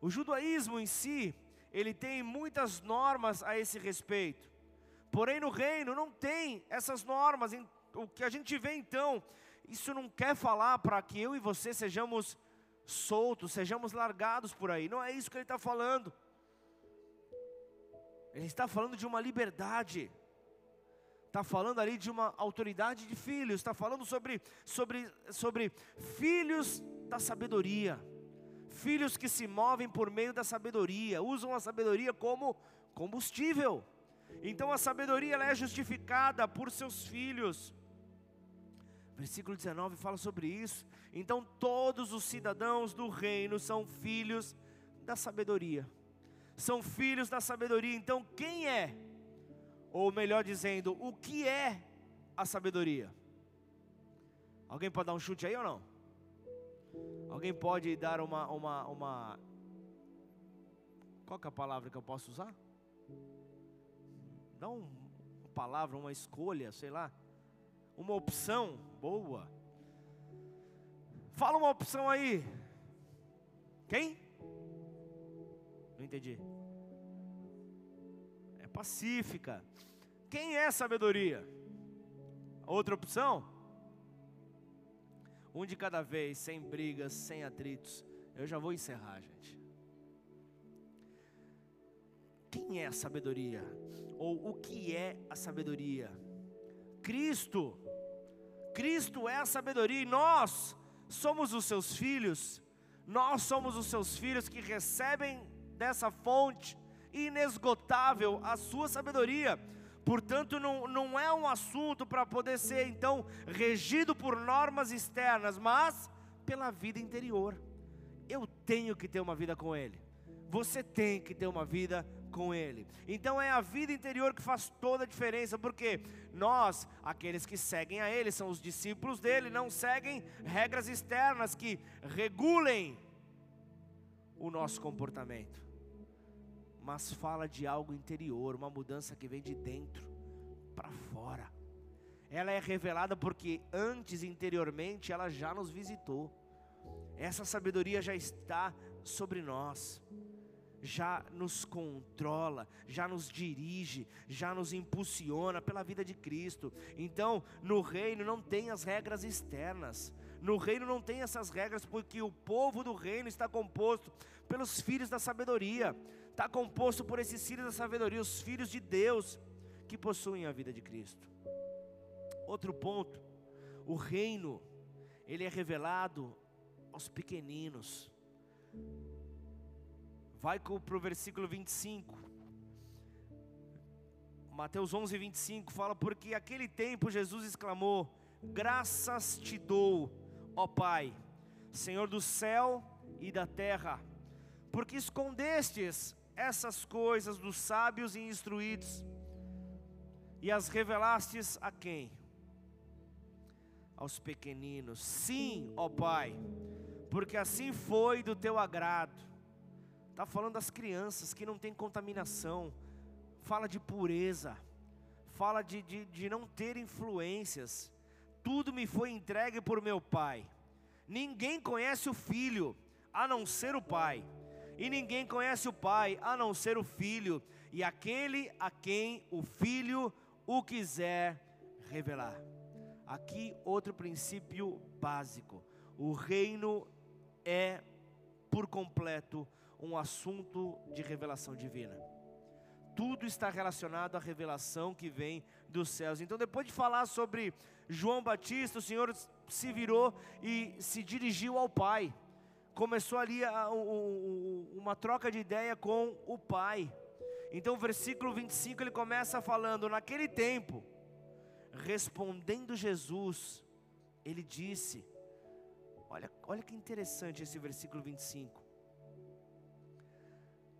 O judaísmo em si, ele tem muitas normas a esse respeito. Porém, no reino não tem essas normas. O que a gente vê então, isso não quer falar para que eu e você sejamos soltos, sejamos largados por aí. Não é isso que ele está falando. Ele está falando de uma liberdade. Está falando ali de uma autoridade de filhos. Está falando sobre, sobre, sobre filhos da sabedoria. Filhos que se movem por meio da sabedoria. Usam a sabedoria como combustível. Então a sabedoria é justificada por seus filhos. Versículo 19 fala sobre isso. Então todos os cidadãos do reino são filhos da sabedoria são filhos da sabedoria. Então, quem é? Ou melhor dizendo, o que é a sabedoria? Alguém pode dar um chute aí ou não? Alguém pode dar uma uma uma Qual é a palavra que eu posso usar? Dá um, uma palavra, uma escolha, sei lá. Uma opção boa. Fala uma opção aí. Quem? Não entendi. Pacífica. Quem é sabedoria? Outra opção? Um de cada vez, sem brigas, sem atritos. Eu já vou encerrar, gente. Quem é a sabedoria? Ou o que é a sabedoria? Cristo. Cristo é a sabedoria e nós somos os seus filhos. Nós somos os seus filhos que recebem dessa fonte inesgotável, a sua sabedoria. Portanto, não, não é um assunto para poder ser então regido por normas externas, mas pela vida interior. Eu tenho que ter uma vida com Ele. Você tem que ter uma vida com Ele. Então é a vida interior que faz toda a diferença, porque nós, aqueles que seguem a Ele, são os discípulos dele, não seguem regras externas que regulem o nosso comportamento mas fala de algo interior, uma mudança que vem de dentro para fora. Ela é revelada porque antes, interiormente, ela já nos visitou. Essa sabedoria já está sobre nós, já nos controla, já nos dirige, já nos impulsiona pela vida de Cristo. Então, no reino não tem as regras externas. No reino não tem essas regras porque o povo do reino está composto pelos filhos da sabedoria está composto por esses filhos da sabedoria, os filhos de Deus que possuem a vida de Cristo. Outro ponto, o reino, ele é revelado aos pequeninos. Vai para o versículo 25. Mateus 11, 25 fala: Porque aquele tempo Jesus exclamou: Graças te dou, ó Pai, Senhor do céu e da terra, porque escondestes essas coisas dos sábios e instruídos, e as revelastes a quem? Aos pequeninos. Sim, ó Pai, porque assim foi do teu agrado. Está falando das crianças que não tem contaminação, fala de pureza, fala de, de, de não ter influências. Tudo me foi entregue por meu Pai. Ninguém conhece o Filho, a não ser o Pai e ninguém conhece o Pai a não ser o Filho, e aquele a quem o Filho o quiser revelar. Aqui outro princípio básico: o reino é por completo um assunto de revelação divina. Tudo está relacionado à revelação que vem dos céus. Então, depois de falar sobre João Batista, o Senhor se virou e se dirigiu ao Pai começou ali a, uma troca de ideia com o pai. Então, o versículo 25 ele começa falando: Naquele tempo, respondendo Jesus, ele disse: Olha, olha que interessante esse versículo 25.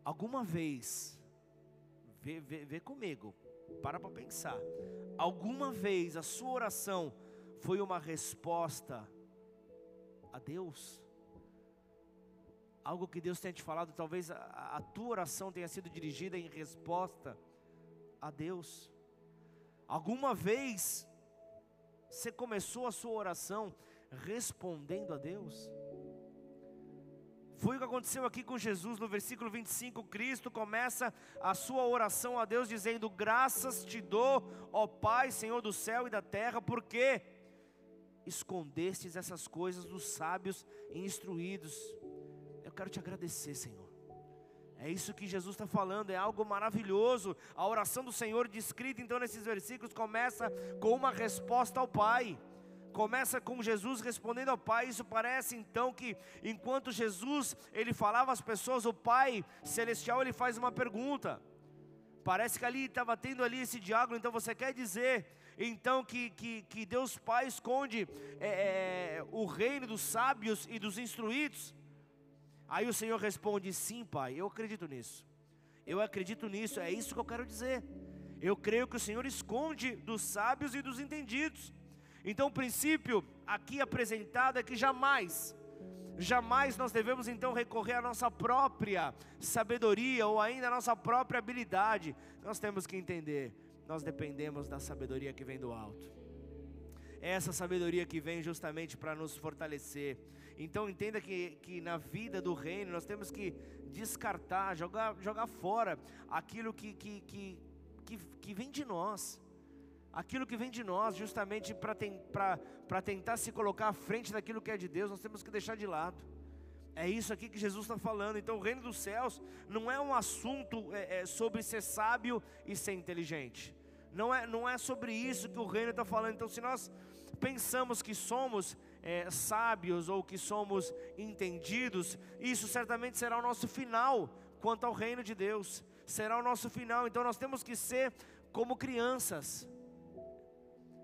Alguma vez, vê, vê, vê comigo, para para pensar. Alguma vez a sua oração foi uma resposta a Deus? Algo que Deus tenha te falado, talvez a, a tua oração tenha sido dirigida em resposta a Deus. Alguma vez você começou a sua oração respondendo a Deus? Foi o que aconteceu aqui com Jesus no versículo 25. Cristo começa a sua oração a Deus dizendo: Graças te dou, ó Pai, Senhor do céu e da terra, porque escondestes essas coisas dos sábios e instruídos. Quero te agradecer, Senhor. É isso que Jesus está falando, é algo maravilhoso. A oração do Senhor, descrita então nesses versículos, começa com uma resposta ao Pai começa com Jesus respondendo ao Pai. Isso parece então que enquanto Jesus ele falava às pessoas, o Pai celestial ele faz uma pergunta. Parece que ali estava tendo ali esse diálogo. Então você quer dizer então que, que, que Deus Pai esconde é, é, o reino dos sábios e dos instruídos? Aí o Senhor responde: Sim, Pai, eu acredito nisso. Eu acredito nisso. É isso que eu quero dizer. Eu creio que o Senhor esconde dos sábios e dos entendidos. Então, o princípio aqui apresentado é que jamais, jamais nós devemos então recorrer à nossa própria sabedoria ou ainda à nossa própria habilidade. Nós temos que entender, nós dependemos da sabedoria que vem do alto. É essa sabedoria que vem justamente para nos fortalecer. Então entenda que, que na vida do reino nós temos que descartar, jogar, jogar fora aquilo que, que, que, que, que vem de nós aquilo que vem de nós, justamente para tentar se colocar à frente daquilo que é de Deus, nós temos que deixar de lado. É isso aqui que Jesus está falando. Então, o reino dos céus não é um assunto é, é, sobre ser sábio e ser inteligente. Não é, não é sobre isso que o reino está falando. Então, se nós pensamos que somos é, sábios ou que somos entendidos, isso certamente será o nosso final quanto ao reino de Deus. Será o nosso final. Então, nós temos que ser como crianças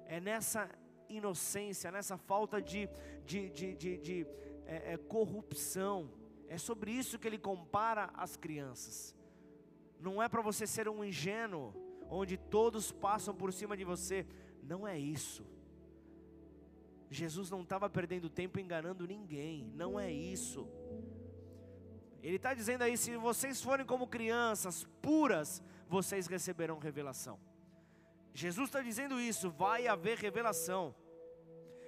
é nessa inocência, nessa falta de, de, de, de, de é, é, corrupção. É sobre isso que ele compara as crianças. Não é para você ser um ingênuo, onde todos passam por cima de você. Não é isso. Jesus não estava perdendo tempo enganando ninguém. Não é isso. Ele está dizendo aí: se vocês forem como crianças puras, vocês receberão revelação. Jesus está dizendo isso, vai haver revelação.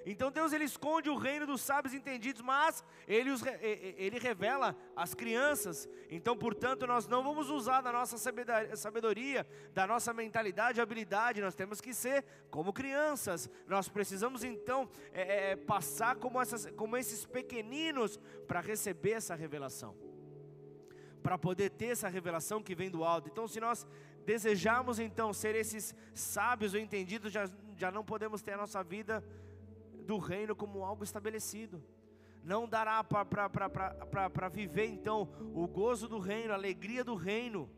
Então Deus ele esconde o reino dos sábios entendidos, mas ele, os, ele revela as crianças. Então, portanto, nós não vamos usar da nossa sabedoria, da nossa mentalidade, habilidade. Nós temos que ser como crianças. Nós precisamos então é, é, passar como, essas, como esses pequeninos para receber essa revelação, para poder ter essa revelação que vem do alto. Então, se nós desejarmos então ser esses sábios ou entendidos, já, já não podemos ter a nossa vida do reino como algo estabelecido. Não dará para viver então o gozo do reino, a alegria do reino.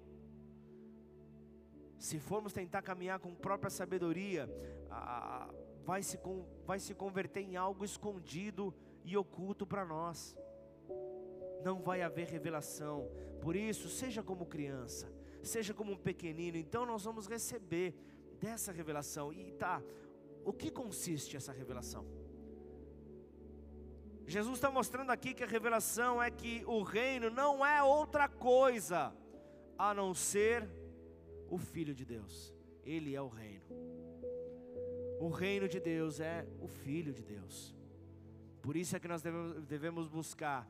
Se formos tentar caminhar com própria sabedoria, a, vai, se, vai se converter em algo escondido e oculto para nós. Não vai haver revelação. Por isso, seja como criança seja como um pequenino, então nós vamos receber dessa revelação. E tá, o que consiste essa revelação? Jesus está mostrando aqui que a revelação é que o reino não é outra coisa a não ser o Filho de Deus. Ele é o reino. O reino de Deus é o Filho de Deus. Por isso é que nós devemos, buscar.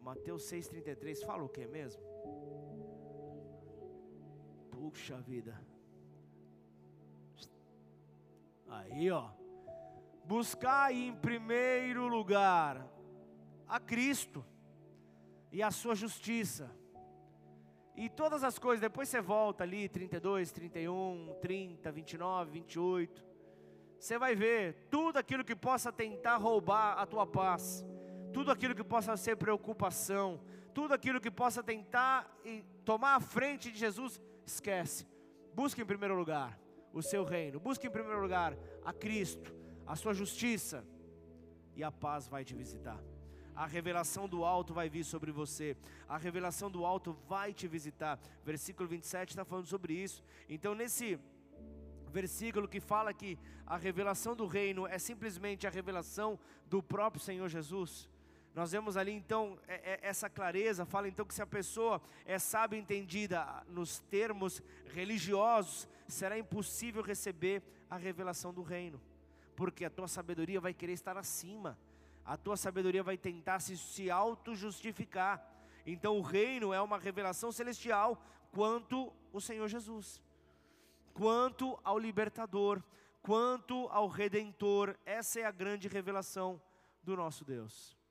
Mateus 6,33 fala o que mesmo? Puxa vida. Aí, ó. Buscar em primeiro lugar a Cristo e a sua justiça. E todas as coisas, depois você volta ali, 32, 31, 30, 29, 28. Você vai ver tudo aquilo que possa tentar roubar a tua paz, tudo aquilo que possa ser preocupação, tudo aquilo que possa tentar tomar a frente de Jesus, esquece. Busque em primeiro lugar o seu reino, busque em primeiro lugar a Cristo, a sua justiça, e a paz vai te visitar. A revelação do alto vai vir sobre você. A revelação do alto vai te visitar. Versículo 27 está falando sobre isso. Então, nesse versículo que fala que a revelação do reino é simplesmente a revelação do próprio Senhor Jesus. Nós vemos ali então é, é, essa clareza, fala então que se a pessoa é sábia e entendida nos termos religiosos, será impossível receber a revelação do reino, porque a tua sabedoria vai querer estar acima, a tua sabedoria vai tentar se, se auto-justificar. Então o reino é uma revelação celestial quanto o Senhor Jesus, quanto ao libertador, quanto ao redentor, essa é a grande revelação do nosso Deus.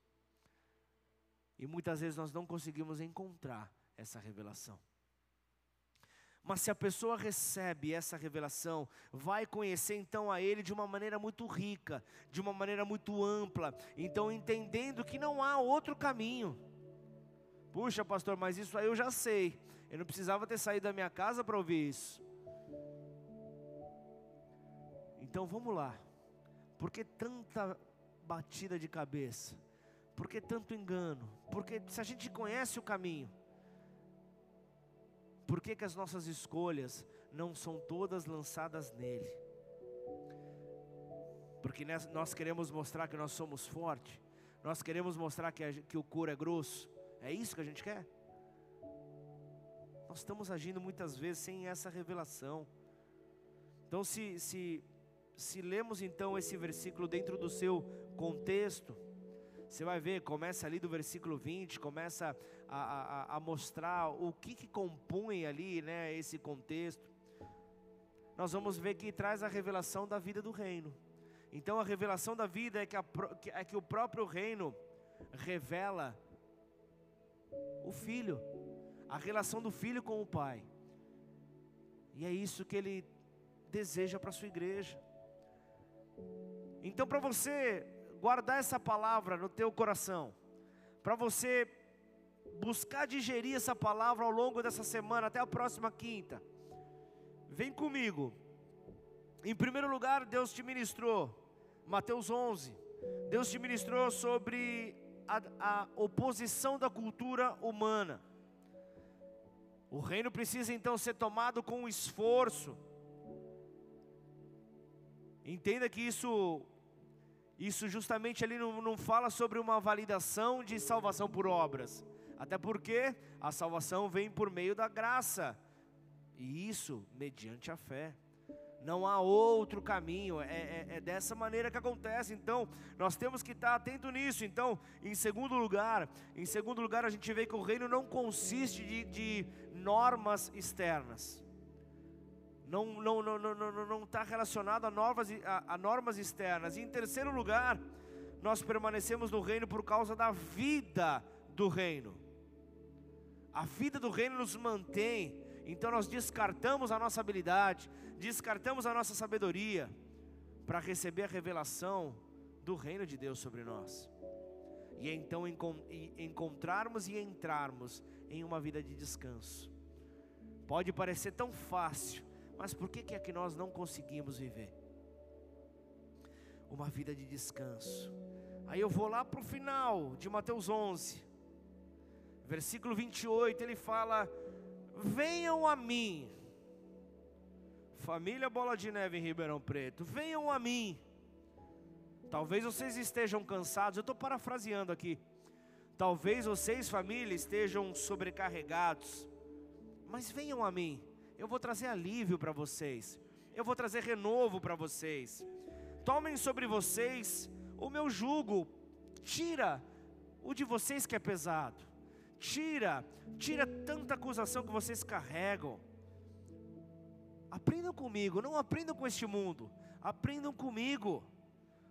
E muitas vezes nós não conseguimos encontrar essa revelação. Mas se a pessoa recebe essa revelação, vai conhecer então a Ele de uma maneira muito rica, de uma maneira muito ampla, então entendendo que não há outro caminho. Puxa, pastor, mas isso aí eu já sei. Eu não precisava ter saído da minha casa para ouvir isso. Então vamos lá. Por que tanta batida de cabeça? Por que tanto engano? Porque se a gente conhece o caminho, por que, que as nossas escolhas não são todas lançadas nele? Porque nós queremos mostrar que nós somos fortes, nós queremos mostrar que, a, que o couro é grosso, é isso que a gente quer? Nós estamos agindo muitas vezes sem essa revelação. Então, se, se, se lemos então esse versículo dentro do seu contexto, você vai ver, começa ali do versículo 20, começa a, a, a mostrar o que, que compõe ali né, esse contexto. Nós vamos ver que traz a revelação da vida do reino. Então a revelação da vida é que, a, é que o próprio reino revela o filho, a relação do filho com o pai. E é isso que ele deseja para a sua igreja. Então, para você guardar essa palavra no teu coração, para você buscar digerir essa palavra ao longo dessa semana, até a próxima quinta. Vem comigo. Em primeiro lugar, Deus te ministrou, Mateus 11. Deus te ministrou sobre a, a oposição da cultura humana. O reino precisa então ser tomado com esforço. Entenda que isso isso justamente ali não, não fala sobre uma validação de salvação por obras. Até porque a salvação vem por meio da graça. E isso mediante a fé. Não há outro caminho, é, é, é, dessa maneira que acontece. Então, nós temos que estar atento nisso. Então, em segundo lugar, em segundo lugar, a gente vê que o reino não consiste de, de normas externas não está não, não, não, não, não tá relacionado a, novas, a, a normas externas. E em terceiro lugar, nós permanecemos no reino por causa da vida do reino. A vida do reino nos mantém, então nós descartamos a nossa habilidade, descartamos a nossa sabedoria para receber a revelação do reino de Deus sobre nós. E então encontrarmos e entrarmos em uma vida de descanso. Pode parecer tão fácil, mas por que, é que nós não conseguimos viver? Uma vida de descanso. Aí eu vou lá para o final de Mateus 11, versículo 28, ele fala: Venham a mim, família Bola de Neve em Ribeirão Preto, venham a mim. Talvez vocês estejam cansados, eu estou parafraseando aqui. Talvez vocês, família, estejam sobrecarregados, mas venham a mim eu vou trazer alívio para vocês, eu vou trazer renovo para vocês. Tomem sobre vocês o meu jugo, tira o de vocês que é pesado, tira, tira tanta acusação que vocês carregam. Aprendam comigo, não aprendam com este mundo, aprendam comigo,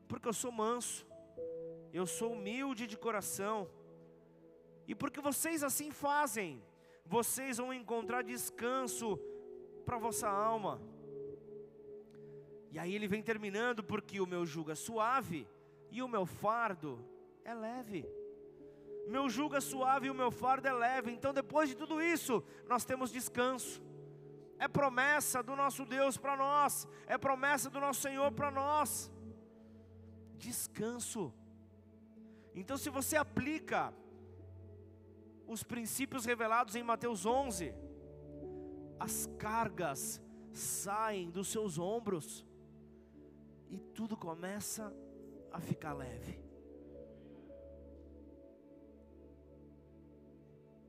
porque eu sou manso, eu sou humilde de coração, e porque vocês assim fazem, vocês vão encontrar descanso para a vossa alma. E aí ele vem terminando, porque o meu jugo é suave e o meu fardo é leve. Meu jugo é suave e o meu fardo é leve. Então, depois de tudo isso, nós temos descanso. É promessa do nosso Deus para nós, é promessa do nosso Senhor para nós. Descanso. Então, se você aplica os princípios revelados em Mateus 11, as cargas saem dos seus ombros e tudo começa a ficar leve.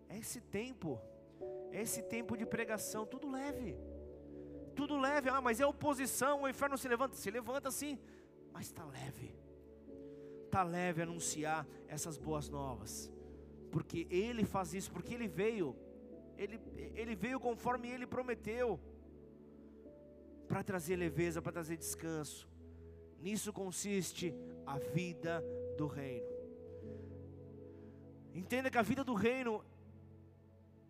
É esse tempo, é esse tempo de pregação, tudo leve. Tudo leve, ah, mas é oposição, o inferno se levanta, se levanta sim, mas está leve. Está leve anunciar essas boas novas, porque Ele faz isso, porque Ele veio, Ele, ele veio conforme Ele prometeu, para trazer leveza, para trazer descanso. Nisso consiste a vida do reino. Entenda que a vida do reino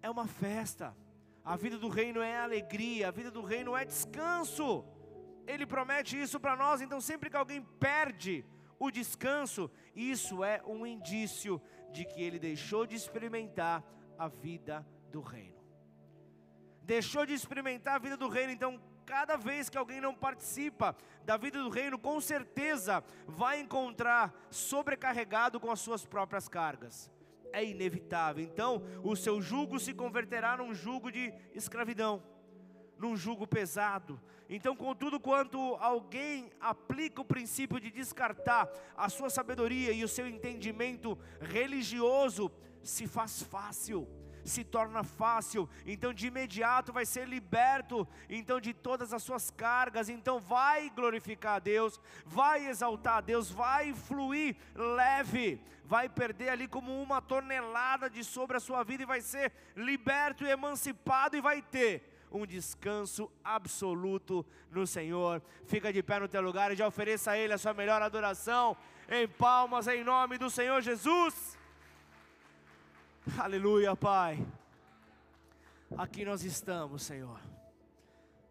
é uma festa. A vida do reino é alegria, a vida do reino é descanso. Ele promete isso para nós, então sempre que alguém perde o descanso, isso é um indício de que ele deixou de experimentar a vida do reino. Deixou de experimentar a vida do reino, então cada vez que alguém não participa da vida do reino, com certeza vai encontrar sobrecarregado com as suas próprias cargas. É inevitável. Então, o seu jugo se converterá num jugo de escravidão, num jugo pesado. Então, contudo, quanto alguém aplica o princípio de descartar a sua sabedoria e o seu entendimento religioso, se faz fácil se torna fácil, então de imediato vai ser liberto, então de todas as suas cargas, então vai glorificar a Deus, vai exaltar a Deus, vai fluir leve, vai perder ali como uma tonelada de sobre a sua vida e vai ser liberto e emancipado e vai ter um descanso absoluto no Senhor. Fica de pé no teu lugar e já ofereça a Ele a sua melhor adoração. Em palmas em nome do Senhor Jesus. Aleluia, Pai. Aqui nós estamos, Senhor.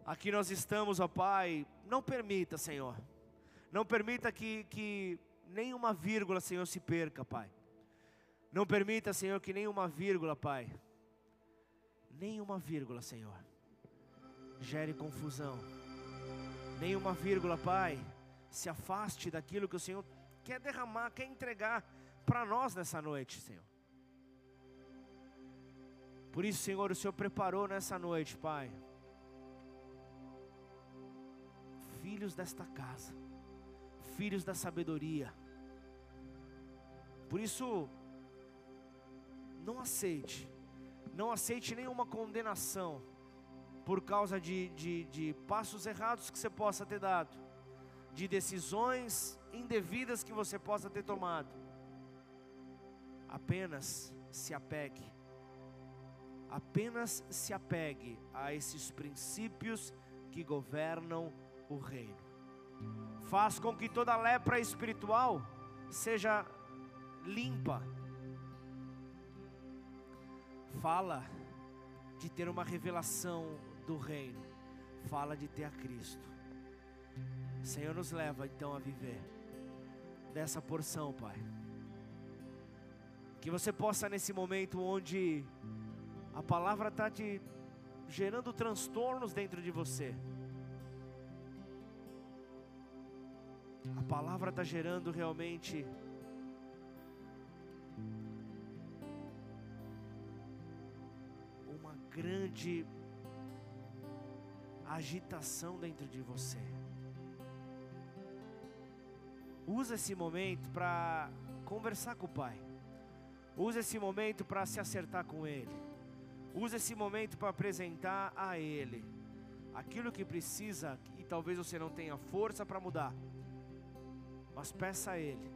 Aqui nós estamos, ó Pai. Não permita, Senhor. Não permita que, que nenhuma vírgula, Senhor, se perca, Pai. Não permita, Senhor, que nenhuma vírgula, Pai. Nenhuma vírgula, Senhor. Gere confusão. Nenhuma vírgula, Pai. Se afaste daquilo que o Senhor quer derramar, quer entregar para nós nessa noite, Senhor. Por isso, Senhor, o Senhor preparou nessa noite, Pai, filhos desta casa, filhos da sabedoria. Por isso, não aceite, não aceite nenhuma condenação por causa de, de, de passos errados que você possa ter dado, de decisões indevidas que você possa ter tomado. Apenas se apegue apenas se apegue a esses princípios que governam o reino. Faz com que toda lepra espiritual seja limpa. Fala de ter uma revelação do reino. Fala de ter a Cristo. Senhor nos leva então a viver dessa porção, Pai. Que você possa nesse momento onde a palavra está te gerando transtornos dentro de você. A palavra está gerando realmente uma grande agitação dentro de você. Usa esse momento para conversar com o Pai. Usa esse momento para se acertar com Ele. Use esse momento para apresentar a Ele aquilo que precisa e talvez você não tenha força para mudar, mas peça a Ele.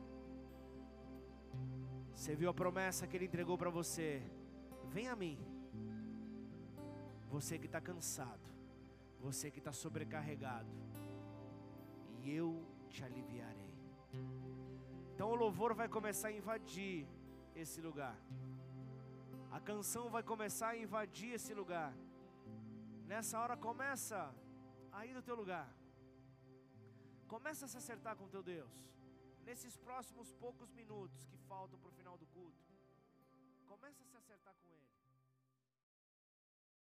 Você viu a promessa que Ele entregou para você? Vem a mim, você que está cansado, você que está sobrecarregado, e eu te aliviarei. Então o louvor vai começar a invadir esse lugar. A canção vai começar a invadir esse lugar. Nessa hora começa a ir do teu lugar. Começa a se acertar com teu Deus. Nesses próximos poucos minutos que faltam para o final do culto. Começa a se acertar com Ele.